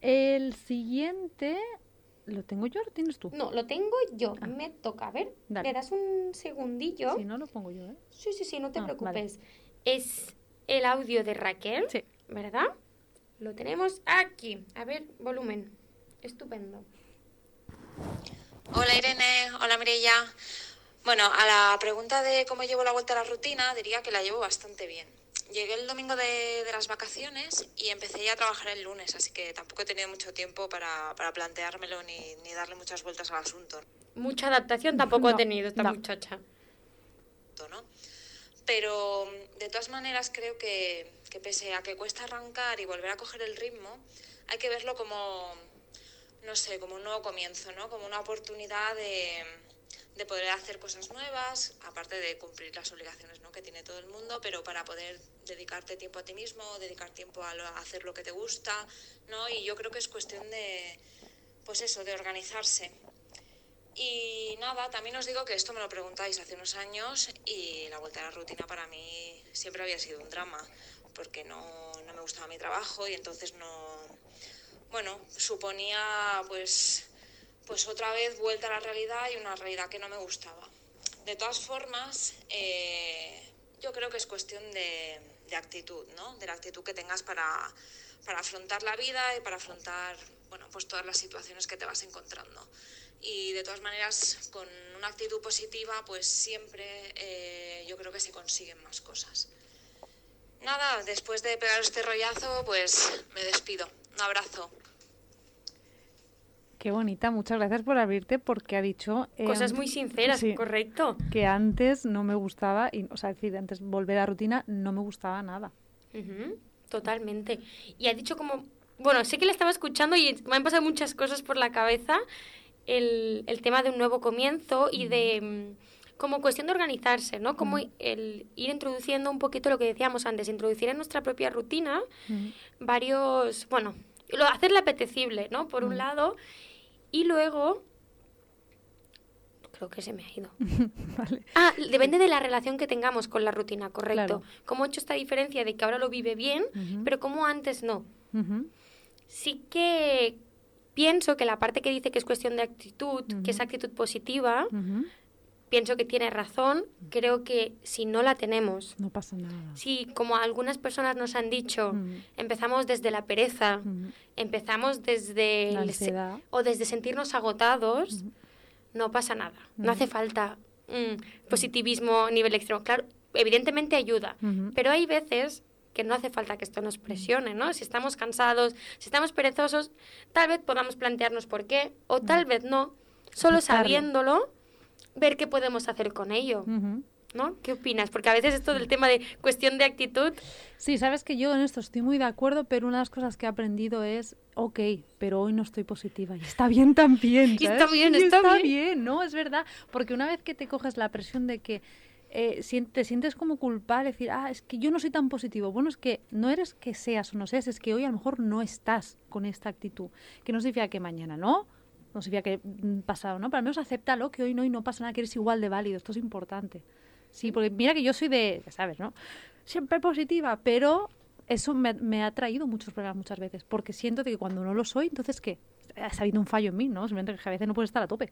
El siguiente ¿Lo tengo yo o lo tienes tú? No, lo tengo yo. Ah. Me toca. A ver, le das un segundillo. Si no, lo pongo yo, ¿eh? Sí, sí, sí, no te ah, preocupes. Es el audio de Raquel, sí. ¿verdad? Lo tenemos aquí. A ver, volumen. Estupendo. Hola Irene, hola Mireia. Bueno, a la pregunta de cómo llevo la vuelta a la rutina, diría que la llevo bastante bien llegué el domingo de, las vacaciones y empecé ya a trabajar el lunes, así que tampoco he tenido mucho tiempo para, para planteármelo ni, ni, darle muchas vueltas al asunto. Mucha adaptación tampoco ha tenido esta muchacha. ¿no? Pero de todas maneras creo que, que pese a que cuesta arrancar y volver a coger el ritmo, hay que verlo como, no sé, como un nuevo comienzo, ¿no? Como una oportunidad de de poder hacer cosas nuevas, aparte de cumplir las obligaciones ¿no? Que tiene todo el mundo, pero para poder dedicarte tiempo a ti mismo, dedicar tiempo a, hacer lo que te gusta, ¿no? Y yo creo que es cuestión de, pues eso, de organizarse. Y nada, también os digo que esto me lo preguntáis hace unos años y la vuelta a la rutina para mí siempre había sido un drama, porque no, no me gustaba mi trabajo y entonces no, bueno, suponía pues pues otra vez vuelta a la realidad y una realidad que no me gustaba. De todas formas, eh, yo creo que es cuestión de, actitud, ¿no? De la actitud que tengas para, afrontar la vida y para afrontar, bueno, pues todas las situaciones que te vas encontrando. Y de todas maneras, con una actitud positiva, pues siempre eh, yo creo que se consiguen más cosas. Nada, después de pegar este rollazo, pues me despido. Un abrazo. Qué bonita, muchas gracias por abrirte porque ha dicho... Cosas em, muy sinceras, correcto. Que antes no me gustaba, y, o sea, decir, antes volver a la rutina no me gustaba nada. totalmente. Y ha dicho como... Bueno, sé que le estaba escuchando y me han pasado muchas cosas por la cabeza. El, el tema de un nuevo comienzo y de como cuestión de organizarse, ¿no? Como Mm. el ir introduciendo un poquito lo que decíamos antes, introducir en nuestra propia rutina Mm. varios, bueno, lo, hacerla apetecible, ¿no? Por un Mm. lado, y luego... Creo que se me ha ido. [laughs] Vale. Ah, depende de la relación que tengamos con la rutina, correcto. Claro. Cómo he hecho esta diferencia de que ahora lo vive bien, pero como antes no. Sí que pienso que la parte que dice que es cuestión de actitud, que es actitud positiva. Pienso que tiene razón. Creo que si no la tenemos, No pasa nada. si como algunas personas nos han dicho, Mm. empezamos desde la pereza, Ujú. empezamos desde La ansiedad. o desde sentirnos agotados, no pasa nada. No hace falta mm, positivismo a nivel extremo. Claro, evidentemente ayuda, Ujú. pero hay veces que no hace falta que esto nos presione, ¿no? Si estamos cansados, si estamos perezosos, tal vez podamos plantearnos por qué, o tal vez no, solo sabiéndolo, ver qué podemos hacer con ello, Ujú. ¿no? ¿Qué opinas? Porque a veces esto del tema de cuestión de actitud, Sí, sabes que yo en esto estoy muy de acuerdo, pero una de las cosas que he aprendido es, ok, pero hoy no estoy positiva. Y está bien también. [laughs] Y ¿sabes? está bien, Y está bien. bien, ¿no? Es verdad. Porque una vez que te coges la presión de que eh, te sientes como culpable, decir, ah, es que yo no soy tan positivo. Bueno, es que no eres que seas o no seas, es que hoy a lo mejor no estás con esta actitud. Que no significa que mañana no, no significa que mm, pasado no, pero al menos acéptalo que hoy no y no pasa nada, que eres igual de válido. Esto es importante. Sí, porque mira que yo soy de, ya sabes, ¿no? Siempre positiva, pero eso me, me ha traído muchos problemas muchas veces, porque siento de que cuando no lo soy, entonces ¿qué? Ha habido un fallo en mí, ¿no? Simplemente que a veces no puedes estar a tope.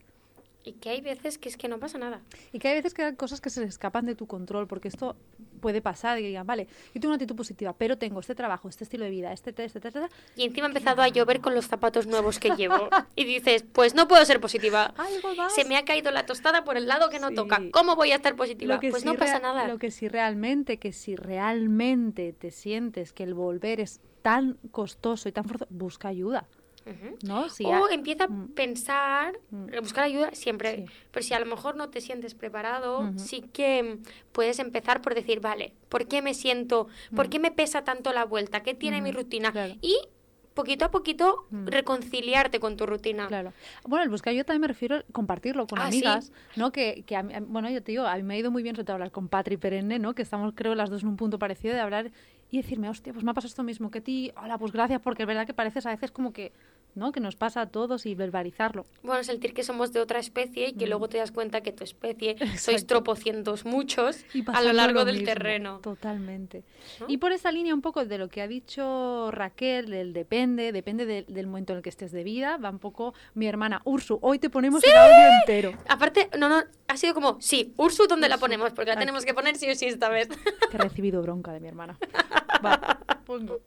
Y que hay veces que es que no pasa nada. Y que hay veces que hay cosas que se escapan de tu control, porque esto puede pasar y que digan, vale, yo tengo una actitud positiva, pero tengo este trabajo, este estilo de vida, este, este, este, este, este, Y encima ha empezado a llover con los zapatos nuevos que llevo. [laughs] Y dices, pues no puedo ser positiva. algo más. Se me ha caído la tostada por el lado que no Sí. toca. ¿Cómo voy a estar positiva? Pues sí no pasa nada. Lo que sí realmente, que si realmente te sientes que el volver es tan costoso y tan forzoso, busca ayuda, ¿no? Si o ha- empieza a Mm. pensar, Mm. a buscar ayuda siempre. Sí. Pero si a lo mejor no te sientes preparado, sí que puedes empezar por decir, vale, ¿por qué me siento? ¿Por Mm. qué me pesa tanto la vuelta? ¿Qué tiene mi rutina? claro. Y poquito a poquito Mm. reconciliarte con tu rutina. Claro. Bueno, el buscar yo también me refiero a compartirlo con Ah, sí. amigas, ¿no? Que, que a mí- bueno, yo te digo, a mí me ha ido muy bien sobre todo hablar con Patri Perenne, ¿no? Que estamos, creo, las dos en un punto parecido de hablar y decirme, hostia, pues me ha pasado esto mismo que a ti, hola, pues gracias, porque es verdad que pareces a veces como que, ¿no? Que nos pasa a todos y verbalizarlo. Bueno, sentir que somos de otra especie y que Mm. luego te das cuenta que tu especie [laughs] sois tropocientos muchos Y a lo largo lo del mismo, terreno. Totalmente. ¿no? Y por esa línea un poco de lo que ha dicho Raquel, del depende, depende de- del momento en el que estés de vida, va un poco mi hermana Ursu, hoy te ponemos el audio entero. Aparte, no, no, ha sido como, sí, Ursu, ¿dónde la ponemos? Porque la Aquí. tenemos que poner sí o sí esta vez. [laughs] Que he recibido bronca de mi hermana. [laughs] Va, pongo.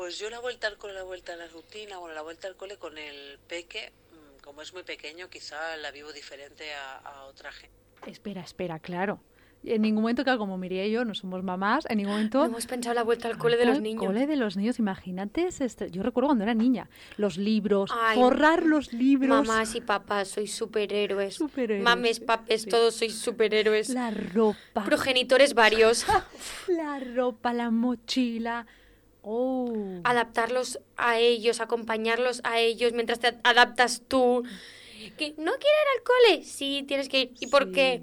Pues yo la vuelta al cole, la vuelta a la rutina, bueno, la vuelta al cole con el peque, mm, como es muy pequeño, quizá la vivo diferente a, a otra gente. Espera, espera, claro. En ningún momento, claro, como Mireia y yo no somos mamás, en ningún momento... No hemos pensado la vuelta al cole de los niños. cole de los niños, imagínate. ese estre- Yo recuerdo cuando era niña, los libros, Ay, forrar los libros, Mamás y papás, sois superhéroes. Superhéroes, Mames, papes, sí. todos sois superhéroes. la ropa, Progenitores varios. [laughs] la ropa, la mochila. Oh. Adaptarlos a ellos, acompañarlos a ellos mientras te adaptas tú. Que no quiero ir al cole. Sí, tienes que ir. ¿Y por qué?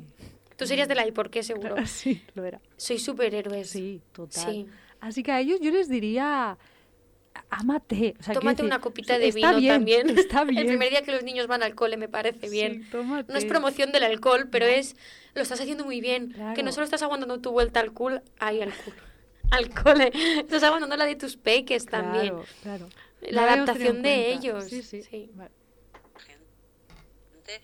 Tú serías de la ¿y por qué seguro? [laughs] Sí, lo era. Sois superhéroes. Sí, total. Sí. Así que a ellos yo les diría, ámate. O sea, Tómate una copita de vino bien, también. [laughs] Está bien. El primer día que los niños van al cole me parece bien. Sí, tómate. No es promoción del alcohol, pero No. es lo estás haciendo muy bien. Que no solo estás aguantando tu vuelta al cool, ay, al cool, al cole, estás aguantando la de tus peques también. Claro, claro. La No adaptación de ellos. Sí, sí. sí. Vale. gente,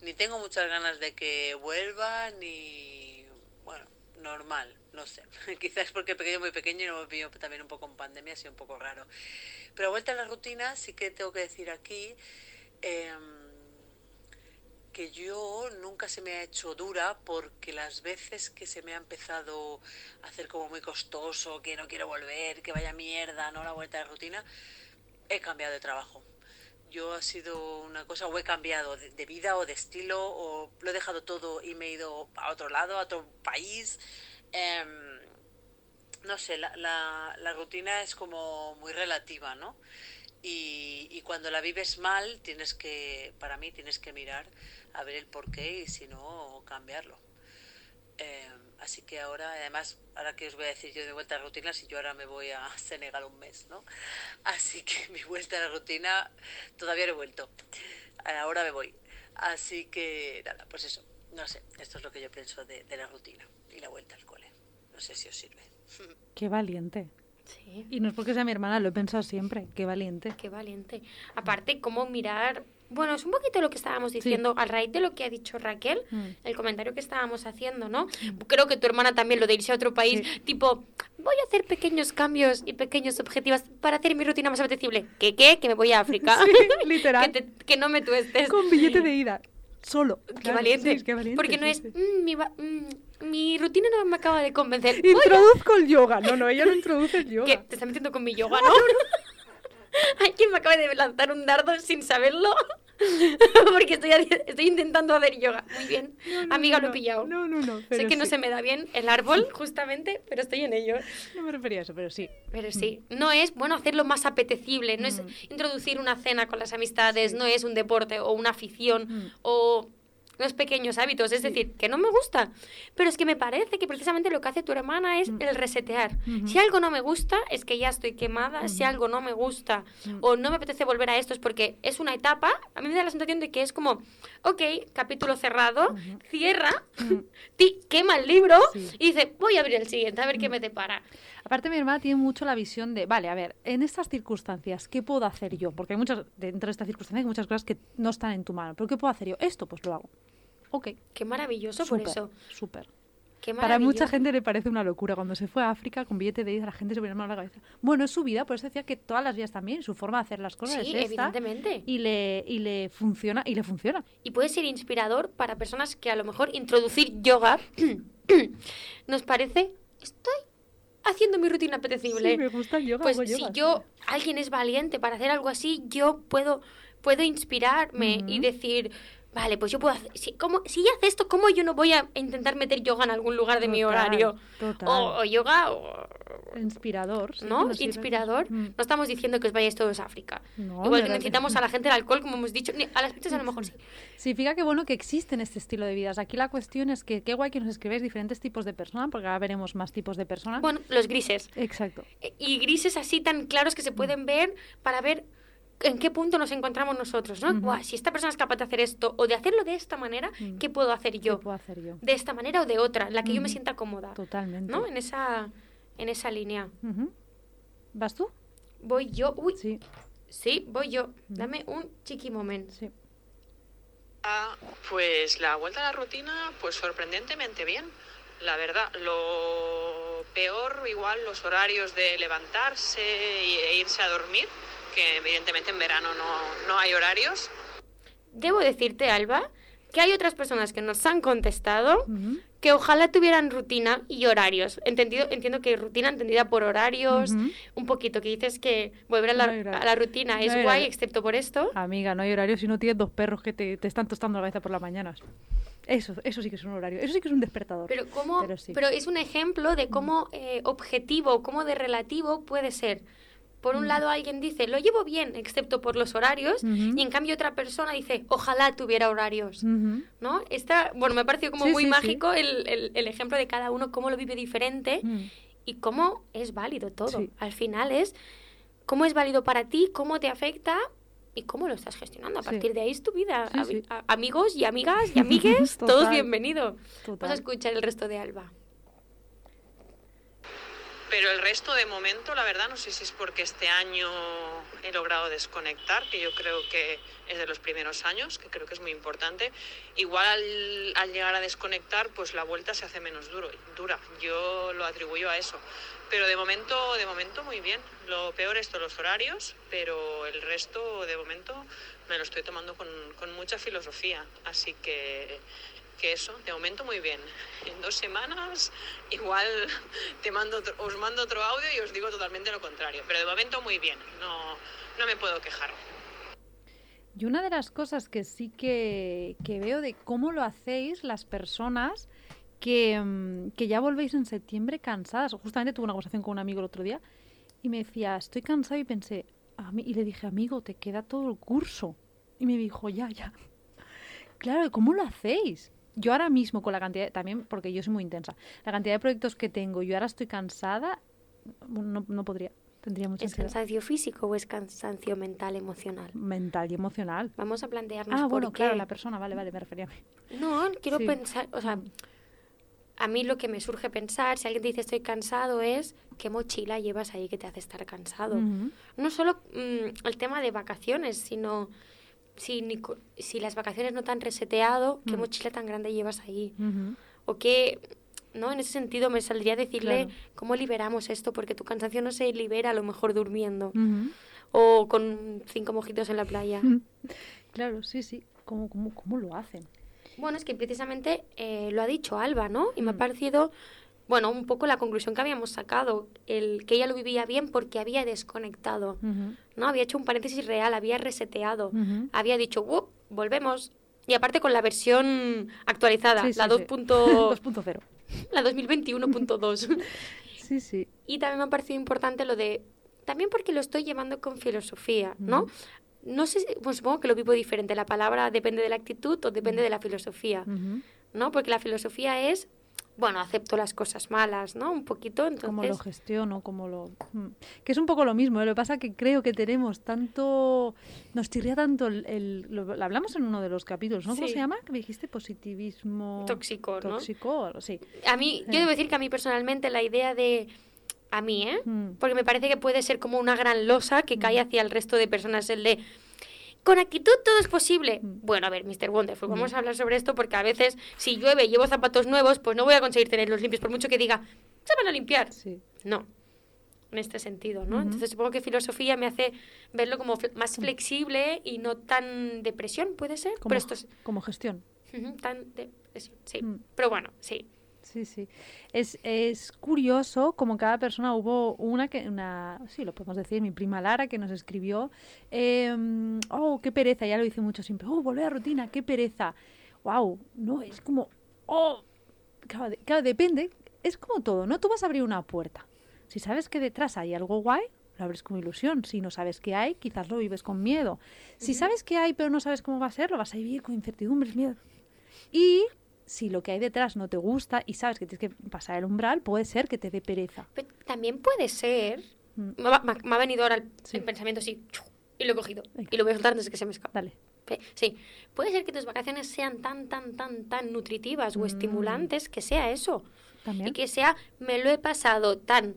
Ni tengo muchas ganas de que vuelva, ni. Bueno, normal, no sé. [laughs] Quizás porque el pequeño muy pequeño y lo hemos vivido también un poco en pandemia, ha sido un poco raro. Pero vuelta a la rutina, sí que tengo que decir aquí. em, que yo nunca se me ha hecho dura porque las veces que se me ha empezado a hacer como muy costoso, que no quiero volver, que vaya mierda, no la vuelta la rutina, he cambiado de trabajo. Yo ha sido una cosa, o he cambiado de, de vida o de estilo, o lo he dejado todo y me he ido a otro lado, a otro país. Em, no sé, la, la, la rutina es como muy relativa, ¿no? Y, y, cuando la vives mal, tienes que, para mí, tienes que mirar a ver el porqué y si no, cambiarlo. Eh, así que ahora, además, ahora que os voy a decir yo de vuelta a la rutina, si yo ahora me voy a [laughs] Senegal un mes, ¿no? Así que [laughs] mi vuelta a la rutina todavía no he vuelto. Ahora me voy. Así que, nada, pues eso. No sé, esto es lo que yo pienso de, de la rutina y la vuelta al cole. No sé si os sirve. [laughs] Qué valiente. Sí. Y no es porque sea mi hermana, lo he pensado siempre. Qué valiente. Qué valiente. Aparte, cómo mirar. Bueno, es un poquito lo que estábamos diciendo a raíz de lo que ha dicho Raquel, Mm. el comentario que estábamos haciendo, ¿no? Creo que tu hermana también lo de irse a otro país, tipo, voy a hacer pequeños cambios y pequeños objetivos para hacer mi rutina más apetecible. ¿Qué qué? Que me voy a África. [laughs] Sí, [laughs] literal. que, te- que no me tuestes. Con billete de ida. Solo. Qué Claro, valiente. sí, qué valiente, Porque no sí, es, sí. "Mm, mi, mm, mi rutina no me acaba de convencer. Introduzco el yoga. No, no, ella no introduce el [laughs] yoga. ¿Qué? ¿Te está metiendo con mi yoga, no? Alguien me acaba de lanzar un dardo sin saberlo. [laughs] Porque estoy, intentando hacer yoga. Muy bien. No, no, Amiga, no, lo he pillado. No, no, no. sé que no se me da bien el árbol, [laughs] justamente, pero estoy en ello. No me refería a eso, pero sí. Pero sí, no es, bueno, hacerlo más apetecible, no es Mm. introducir una cena con las amistades, no es un deporte o una afición Mm. o los pequeños hábitos, es decir, que no me gusta. Pero es que me parece que precisamente lo que hace tu hermana es el resetear. Mm. Si algo no me gusta, es que ya estoy quemada, si algo no me gusta Mm. o no me apetece volver a esto, es porque es una etapa, a mí me da la sensación de que es como, ok, capítulo cerrado, cierra, [laughs] ti, quema el libro Mm. Sí. y dice, voy a abrir el siguiente, a ver qué me depara. Aparte, mi hermana tiene mucho la visión de, vale, a ver, en estas circunstancias, ¿qué puedo hacer yo? Porque hay muchas, dentro de estas circunstancias, hay muchas cosas que no están en tu mano. ¿Pero qué puedo hacer yo? Esto, pues lo hago. Ok. Qué maravilloso por eso. Súper. Para mucha gente le parece una locura. Cuando se fue a África con billete de ida, la gente se ponía mano a la cabeza. Bueno, es su vida, por eso decía que todas las vidas también, su forma de hacer las cosas Sí, es esta. evidentemente. Y le, y le funciona, y le funciona. Y puede ser inspirador para personas que a lo mejor introducir yoga [clears throat] nos parece, estoy haciendo mi rutina apetecible. Sí, me gusta el yoga, pues hago si yoga, yo, alguien es valiente para hacer algo así, yo puedo, puedo inspirarme y decir, vale, pues yo puedo hacer, si, ¿cómo, si ella hace esto, ¿cómo yo no voy a intentar meter yoga en algún lugar de mi horario? total. O, o yoga, o, Inspirador. sí, ¿no? Inspirador. Mm. No estamos diciendo que os vayáis todos a África. No, Igual que necesitamos a la gente del alcohol, como hemos dicho, a las pizzas a lo mejor sí. Sí, fíjate qué bueno que existen este estilo de vidas. Aquí la cuestión es que qué guay que nos escribáis diferentes tipos de personas, porque ahora veremos más tipos de personas. Bueno, los grises. Exacto. E- Y grises así tan claros que se pueden ver para ver en qué punto nos encontramos nosotros, ¿no? Buah, si esta persona es capaz de hacer esto o de hacerlo de esta manera, Mm. ¿qué puedo hacer ¿Qué yo? puedo hacer yo? De esta manera o de otra, en la que yo me sienta cómoda, Totalmente. ¿no? En esa, en esa línea. ¿Vas tú? Voy yo, uy, sí, Sí, voy yo. Dame un chiqui moment. sí. Ah, Pues la vuelta a la rutina, pues sorprendentemente bien. La verdad, lo peor igual los horarios de levantarse e irse a dormir, que evidentemente en verano no, no hay horarios. Debo decirte, Alba, que hay otras personas que nos han contestado Ujú. que ojalá tuvieran rutina y horarios. Entendido, entiendo que rutina entendida por horarios, Ujú. un poquito, que dices que volver a la, No a la rutina No es guay, horario. excepto por esto. Amiga, no hay horario si no tienes dos perros que te, te están tostando la cabeza por las mañanas. Eso, eso sí que es un horario. Eso sí que es un despertador. Pero, cómo, Pero pero, sí. es un ejemplo de cómo eh, objetivo, cómo de relativo puede ser. Por un lado alguien dice, lo llevo bien, excepto por los horarios, y en cambio otra persona dice, ojalá tuviera horarios. ¿No? Esta, bueno, me ha parecido como Sí, muy sí, sí. mágico el, el- el ejemplo de cada uno, cómo lo vive diferente Mm. y cómo es válido todo. Al final es cómo es válido para ti, cómo te afecta y cómo lo estás gestionando. A Sí. partir de ahí es tu vida. Sí, sí. amigos y amigas y [laughs] amigues, todos bienvenidos. Vamos a escuchar el resto de Alba. Pero el resto de momento, la verdad, no sé si es porque este año he logrado desconectar, que yo creo que es de los primeros años, que creo que es muy importante. Igual al, llegar a desconectar, pues la vuelta se hace menos duro, dura. Yo lo atribuyo a eso. Pero de momento, de momento muy bien. Lo peor es todos los horarios, pero el resto de momento me lo estoy tomando con, con mucha filosofía. Así que eso, de momento muy bien. En dos semanas igual te mando os mando otro audio y os digo totalmente lo contrario. Pero de momento muy bien, no, no me puedo quejar. Y una de las cosas que sí que, que veo de cómo lo hacéis las personas que, mm, que ya volvéis en septiembre cansadas. Justamente tuve una conversación con un amigo el otro día y me decía, estoy cansado y pensé, a mí, y le dije, amigo, te queda todo el curso. Y me dijo, ya, ya. [laughs] Claro, ¿cómo lo hacéis? Yo ahora mismo con la cantidad, también porque yo soy muy intensa, la cantidad de proyectos que tengo, yo ahora estoy cansada, no, no podría. Tendría mucha ¿Es ansiedad. cansancio físico o es cansancio mental, emocional? Mental y emocional. Vamos a plantearnos Ah, por bueno, claro, qué. la persona, vale, vale, me refería a mí. No, quiero Sí. pensar, o sea, a mí lo que me surge pensar, si alguien te dice estoy cansado, es qué mochila llevas ahí que te hace estar cansado. No solo mm, el tema de vacaciones, sino si, ni si las vacaciones no te han reseteado, qué Mm. mochila tan grande llevas ahí. O qué, ¿no? En ese sentido me saldría decirle Claro. cómo liberamos esto, porque tu cansancio no se libera a lo mejor durmiendo o con cinco mojitos en la playa. [laughs] Claro, sí, sí. ¿Cómo, cómo, cómo lo hacen? Bueno, es que precisamente eh, lo ha dicho Alba, ¿no? Y me ha Mm. parecido, bueno, un poco la conclusión que habíamos sacado, el que ella lo vivía bien porque había desconectado. ¿no? Había hecho un paréntesis real, había reseteado, había dicho, "Wup, volvemos. Y aparte con la versión actualizada, Sí, sí, la sí. 2. punto- [laughs] 2.0. la 2021.2. [laughs] Sí, sí. y también me ha parecido importante lo de, también porque lo estoy llevando con filosofía, ¿no? No sé, pues supongo que lo vivo diferente. La palabra depende de la actitud o depende de la filosofía. ¿no? Porque la filosofía es, bueno, acepto las cosas malas, ¿no? Un poquito, entonces... Cómo lo gestiono, cómo lo... Mm. Que es un poco lo mismo, ¿eh? lo que pasa que creo que tenemos tanto... Nos tirría tanto el... el- lo, lo hablamos en uno de los capítulos, ¿no? ¿Cómo Sí. se llama? Que me dijiste positivismo... Tóxico, ¿no? Tóxico así. A mí, yo Sí. debo decir que a mí personalmente la idea de... A mí, ¿eh? Mm. Porque me parece que puede ser como una gran losa que cae hacia el resto de personas, el de... Con actitud todo es posible. Mm. Bueno, a ver, Mr. Wonderful, vamos Mm. a hablar sobre esto porque a veces si llueve y llevo zapatos nuevos, pues no voy a conseguir tenerlos limpios por mucho que diga, se van a limpiar. Sí. No, en este sentido, ¿no? Entonces supongo que filosofía me hace verlo como fle- más flexible y no tan depresión, ¿puede ser? Como, Pero esto es como gestión. tan depresión, sí. Mm. Pero bueno, sí. Sí, sí. Es, es curioso como cada persona hubo una que, una, sí, lo podemos decir, mi prima Lara que nos escribió, em, oh, qué pereza, ya lo dice mucho siempre, oh, volver a rutina, qué pereza. Wow, no, es como, oh, claro, claro, depende, es como todo, ¿no? Tú vas a abrir una puerta. Si sabes que detrás hay algo guay, lo abres con ilusión. Si no sabes qué hay, quizás lo vives con miedo. Si sabes qué hay, pero no sabes cómo va a ser, lo vas a vivir con incertidumbres, miedo. Y si lo que hay detrás no te gusta y sabes que tienes que pasar el umbral, puede ser que te dé pereza. Pero también puede ser... Mm. Me ha, me venido ahora el, Sí. el pensamiento así, y lo he cogido. Venga. Y lo voy a soltar antes de que se me escape. Dale. Sí, puede ser que tus vacaciones sean tan, tan, tan, tan nutritivas o Mm. estimulantes que sea eso. También. Y que sea, me lo he pasado tan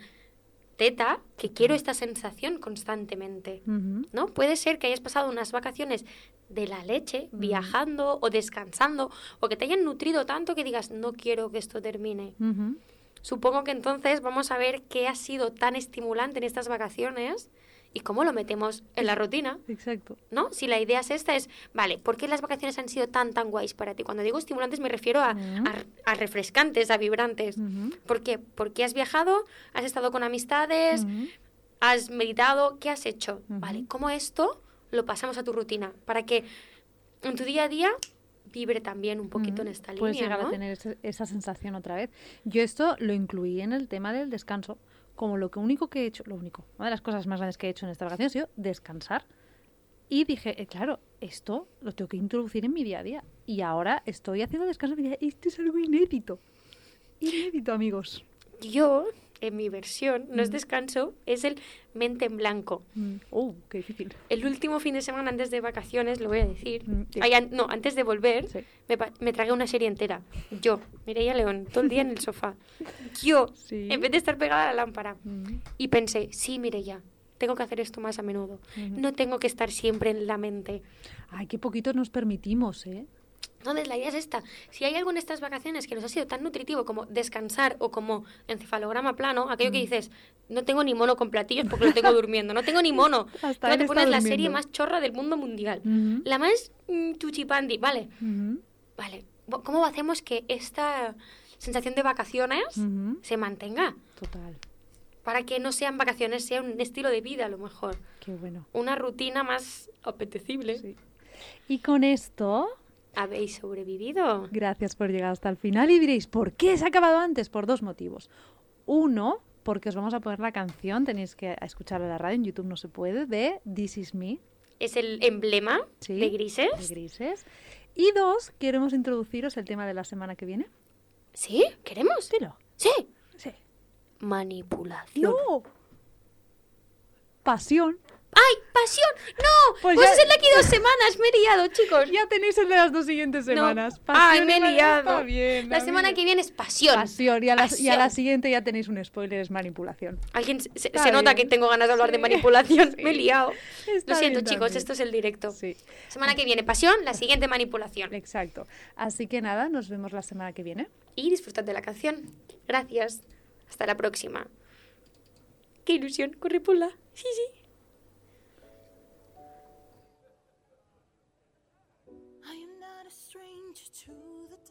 teta que quiero esta sensación constantemente. ¿No? Puede ser que hayas pasado unas vacaciones de la leche, viajando o descansando, o que te hayan nutrido tanto que digas, no quiero que esto termine. Supongo que entonces vamos a ver qué ha sido tan estimulante en estas vacaciones y cómo lo metemos en la rutina. Exacto. ¿no? Si la idea es esta, es, vale, ¿por qué las vacaciones han sido tan, tan guays para ti? Cuando digo estimulantes me refiero a, a- a refrescantes, a vibrantes. Ujú. ¿Por qué? Porque has viajado, has estado con amistades, has meditado, ¿qué has hecho? Vale, ¿cómo esto lo pasamos a tu rutina? Para que en tu día a día vibre también un poquito en esta Puedes línea, llegar ¿no? a tener esa sensación otra vez. Yo esto lo incluí en el tema del descanso, como lo que único que he hecho, lo único, una de las cosas más grandes que he hecho en esta vacación ha sido descansar. Y dije, eh, claro, esto lo tengo que introducir en mi día a día. Y ahora estoy haciendo descanso en mi día. Esto es algo inédito. Inédito, amigos. Yo, en mi versión, no es descanso, es el mente en blanco. Oh, qué difícil. El último fin de semana antes de vacaciones, lo voy a decir, Mm, sí. ay, an- no, antes de volver, Sí. me, tragué una serie entera. Yo, Mireia León, todo el día en el sofá. Yo, [laughs] Sí. en vez de estar pegada a la lámpara. Mm. Y pensé, sí, Mireia, tengo que hacer esto más a menudo. No tengo que estar siempre en la mente. Ay, qué poquito nos permitimos, ¿eh? Entonces, la idea es esta. Si hay algo en estas vacaciones que nos ha sido tan nutritivo como descansar o como encefalograma plano, aquello Mm. que dices, no tengo ni mono con platillos porque lo tengo durmiendo, no tengo ni mono. [laughs] Hasta te pones la serie más chorra del mundo mundial. La más mm, chuchipandi, vale. Vale. ¿Cómo hacemos que esta sensación de vacaciones se mantenga? Total. Para que no sean vacaciones, sea un estilo de vida a lo mejor. Qué bueno. Una rutina más apetecible. Sí. Y con esto, ¿Habéis sobrevivido? gracias por llegar hasta el final y diréis, ¿por qué se ha acabado antes? Por dos motivos. Uno, porque os vamos a poner la canción, tenéis que escucharla en la radio, en YouTube no se puede, de This Is Me. Es el emblema de grises. De grises. Y dos, queremos introduciros el tema de la semana que viene. ¿Sí? ¿Queremos? Dilo. Sí. Sí. Manipulación. No. Pasión. ¡Ay, pasión! ¡No! Pues, pues ya... es el de aquí dos semanas, me he liado, chicos. Ya tenéis el de las dos siguientes semanas. No. ¡Ay, me he liado! Bien, la semana que viene es pasión. Pasión. Y a, la, pasión. y a, la, siguiente ya tenéis un spoiler, es manipulación. Alguien se, se nota que tengo ganas de hablar sí. de manipulación. Sí. [laughs] Me he liado. Está Lo siento, chicos, también. esto es el directo. Sí. Semana que viene pasión, la siguiente manipulación. Exacto. Así que nada, nos vemos la semana que viene. Y disfrutad de la canción. Gracias. Hasta la próxima. ¡Qué ilusión! Corre. Sí, sí.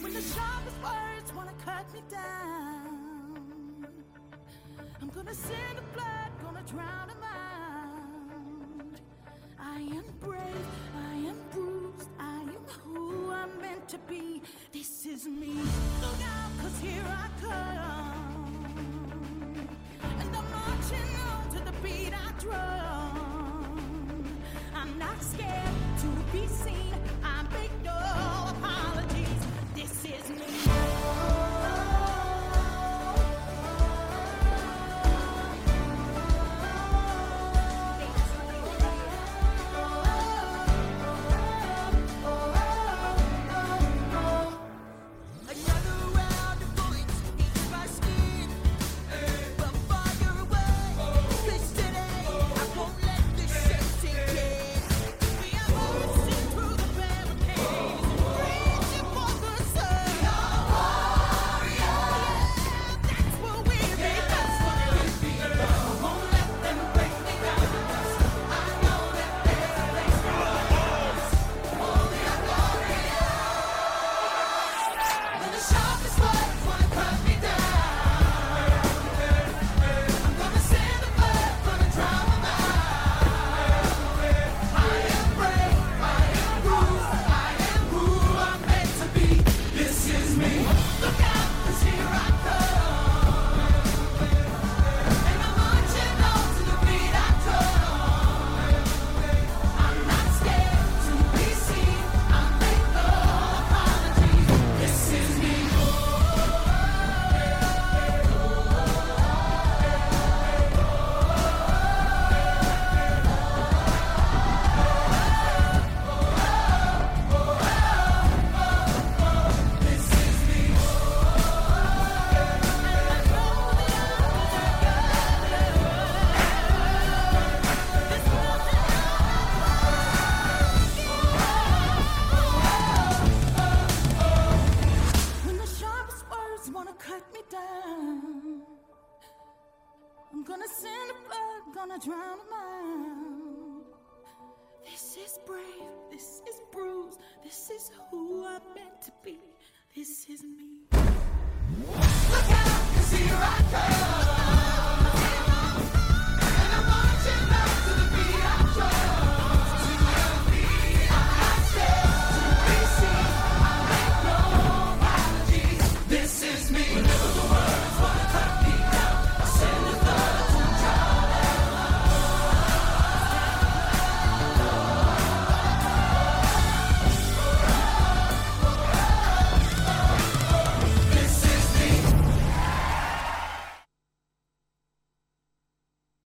When the sharpest words wanna cut me down, I'm gonna send the blood, gonna drown them out. I am brave, I am bruised, I am who I'm meant to be. This is me. Look out, cause here I come. And I'm marching on to the beat I drum. I'm not scared to be seen,